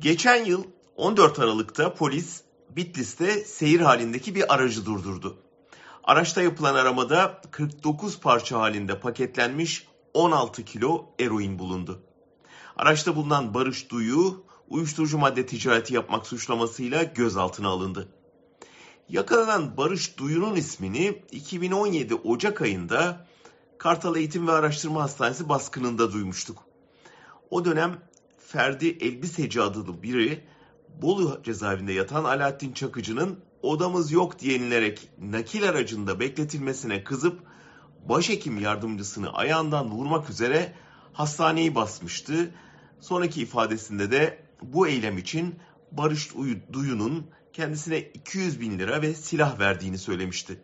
Geçen yıl 14 Aralık'ta polis Bitlis'te seyir halindeki bir aracı durdurdu. Araçta yapılan aramada 49 parça halinde paketlenmiş 16 kilo eroin bulundu. Araçta bulunan Barış Duyu uyuşturucu madde ticareti yapmak suçlamasıyla gözaltına alındı. Yakalanan Barış Duyu'nun ismini 2017 Ocak ayında Kartal Eğitim ve Araştırma Hastanesi baskınında duymuştuk. O dönem Ferdi Elbiseci adlı biri Bolu cezaevinde yatan Alaaddin Çakıcı'nın odamız yok diyenilerek nakil aracında bekletilmesine kızıp başhekim yardımcısını ayağından vurmak üzere hastaneyi basmıştı. Sonraki ifadesinde de bu eylem için Barış Duyu'nun kendisine 200 bin lira ve silah verdiğini söylemişti.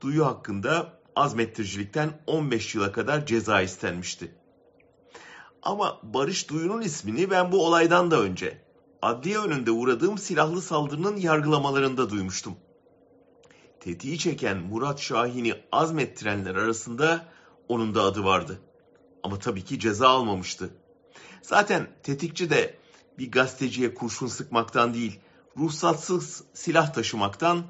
Duyu hakkında azmettiricilikten 15 yıla kadar ceza istenmişti. Ama Barış Duyu'nun ismini ben bu olaydan da önce adliye önünde uğradığım silahlı saldırının yargılamalarında duymuştum. Tetiği çeken Murat Şahin'i azmettirenler arasında onun da adı vardı. Ama tabii ki ceza almamıştı. Zaten tetikçi de bir gazeteciye kurşun sıkmaktan değil, ruhsatsız silah taşımaktan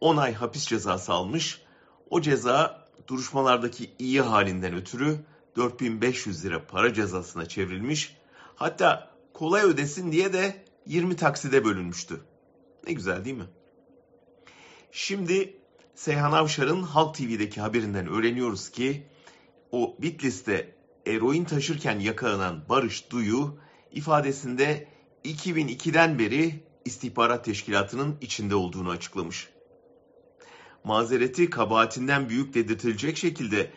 10 ay hapis cezası almış. O ceza duruşmalardaki iyi halinden ötürü 4500 lira para cezasına çevrilmiş. Hatta kolay ödesin diye de 20 takside bölünmüştü. Ne güzel değil mi? Şimdi Seyhan Avşar'ın Halk TV'deki haberinden öğreniyoruz ki o Bitlis'te eroin taşırken yakalanan Barış Duyu ifadesinde 2002'den beri istihbarat teşkilatının içinde olduğunu açıklamış. Mazereti kabahatinden büyük dedirtilecek şekilde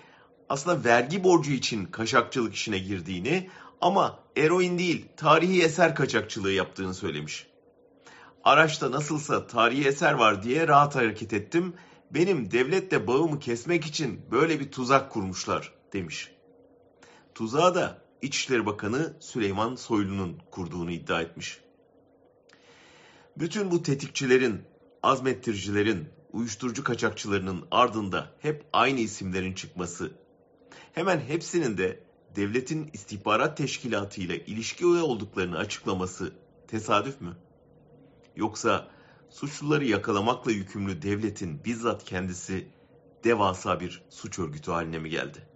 aslında vergi borcu için kaçakçılık işine girdiğini ama eroin değil tarihi eser kaçakçılığı yaptığını söylemiş. Araçta nasılsa tarihi eser var diye rahat hareket ettim. Benim devletle bağımı kesmek için böyle bir tuzak kurmuşlar demiş. Tuzağı da İçişleri Bakanı Süleyman Soylu'nun kurduğunu iddia etmiş. Bütün bu tetikçilerin, azmettiricilerin, uyuşturucu kaçakçılarının ardında hep aynı isimlerin çıkması, hemen hepsinin de devletin istihbarat teşkilatı ile ilişki olduklarını açıklaması tesadüf mü? Yoksa suçluları yakalamakla yükümlü devletin bizzat kendisi devasa bir suç örgütü haline mi geldi?